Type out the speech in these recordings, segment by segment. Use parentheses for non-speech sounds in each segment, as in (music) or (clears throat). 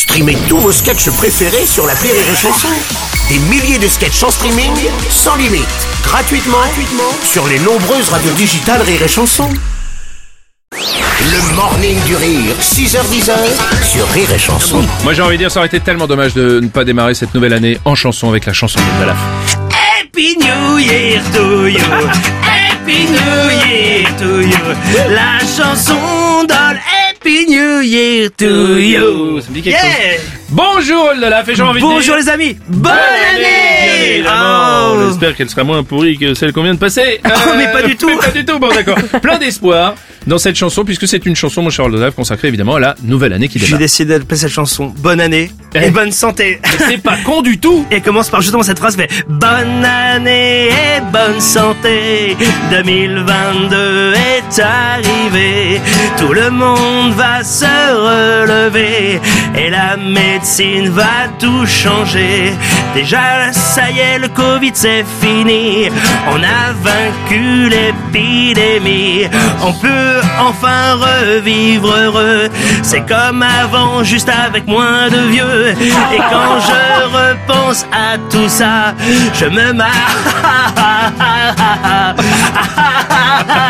Streamez tous vos sketchs préférés sur la Rire et Chanson. Des milliers de sketchs en streaming, sans limite, gratuitement, gratuitement sur les nombreuses radios digitales Rire et Chanson. Le morning du rire, 6h10 sur Rire et Chanson. Moi j'ai envie de dire, ça aurait été tellement dommage de ne pas démarrer cette nouvelle année en chanson avec la chanson de Dalaf. Happy New Year to you. Happy New Year to you. La chanson dans le Happy New Year to you. Ça me dit quelque Yeah. chose. Bonjour et j'ai envie de Bonjour les amis. Bonne Bien année. évidemment, on Oh. espère qu'elle sera moins pourrie que celle qu'on vient de passer. Euh, (laughs) mais pas du tout. (laughs) mais pas du tout, bon d'accord. Plein d'espoir dans cette chanson, puisque c'est une chanson, mon cher Dalaf, consacrée évidemment à la nouvelle année qui J'ai démarre. décidé d'appeler cette chanson Bonne année Eh. et bonne santé. C'est pas con du tout (laughs) Et elle commence par justement cette phrase fait Bonne année et bonne santé. 2022 est arrivé. Tout le monde va se relever Et la médecine va tout changer. Déjà ça y est le Covid c'est fini. On a vaincu l'épidémie. On peut enfin revivre heureux. C'est comme avant juste avec moins de vieux. Et quand je repense à tout ça Je me marre (laughs)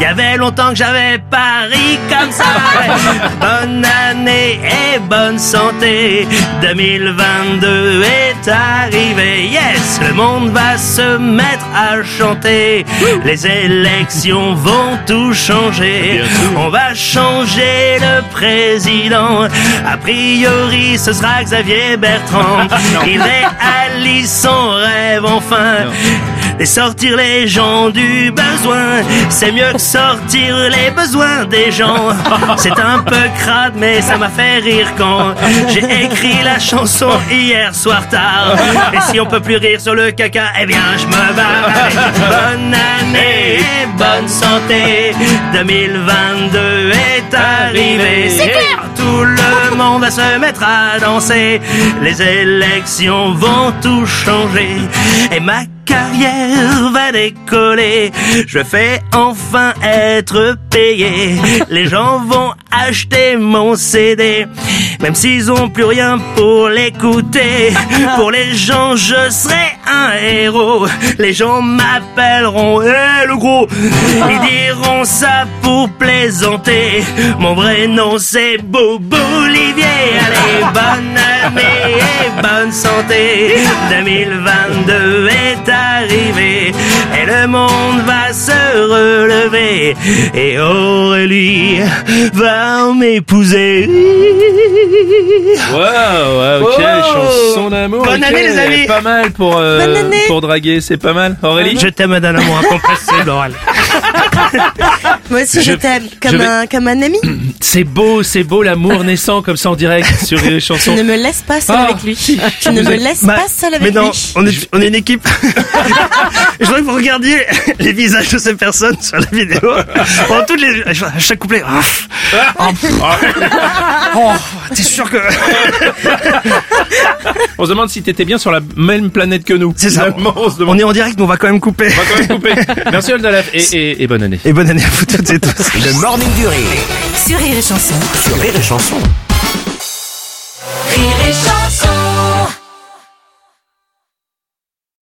y avait longtemps que j'avais pari comme ça. (laughs) Bonne année et bonne santé. 2022 est arrivé. Yes, le monde va se mettre à chanter. Les élections vont tout changer. On va changer le président. A priori ce sera Xavier Bertrand. (laughs) Il réalise son rêve enfin et sortir les gens du besoin, c'est mieux que sortir les besoins des gens. (laughs) C'est un peu crade, mais ça m'a fait rire quand j'ai écrit la chanson hier soir tard. Et si on peut plus rire sur le caca, eh bien je me barre. Bonne année et bonne santé, 2022 est arrivé. C'est clair. Tout le monde va se mettre à danser. Les élections vont tout changer. Et ma carrière va décoller. Je vais enfin être payé. Les gens vont acheter mon CD. Même s'ils ont plus rien pour l'écouter. Pour les gens, je serai un héros. Les gens m'appelleront Eh le gros. Ils diront ça pour plaisanter. Mon vrai nom c'est Bobo Olivier. Allez, bonne santé. (laughs) 2022 est arrivé et le monde va se relever et Aurélie va m'épouser. Waouh, wow, quelle Oh. chanson d'amour Bonne année, les amis. Pas mal pour, euh, pour draguer, c'est pas mal Aurélie Je t'aime d'un amour incompressible, Aurélie. (laughs) Moi aussi je, Je- t'aime comme vais- un comme un ami. (clears throat) C'est beau, c'est beau l'amour (laughs) naissant comme ça en direct sur les (laughs) Tu chansons. ne me laisses pas seule Ah, avec lui. (laughs) si. Tu ne me laisses pas seule mais avec non, lui. on est, on est une équipe. Je voudrais que vous regardiez les visages de ces personnes sur la vidéo. Pendant toutes les, à chaque couplet. Oh, oh, t'es sûr que. (laughs) On se demande si t'étais bien sur la même planète que nous. C'est ça. On se On est en direct, mais on va quand même couper. On va quand même couper. (laughs) Merci Oldalaf et, et, et bonne année. Et bonne année à vous toutes et tous. Le morning du rire Sur Rire et Chanson. sur Rire et Chanson. Rire et Chanson.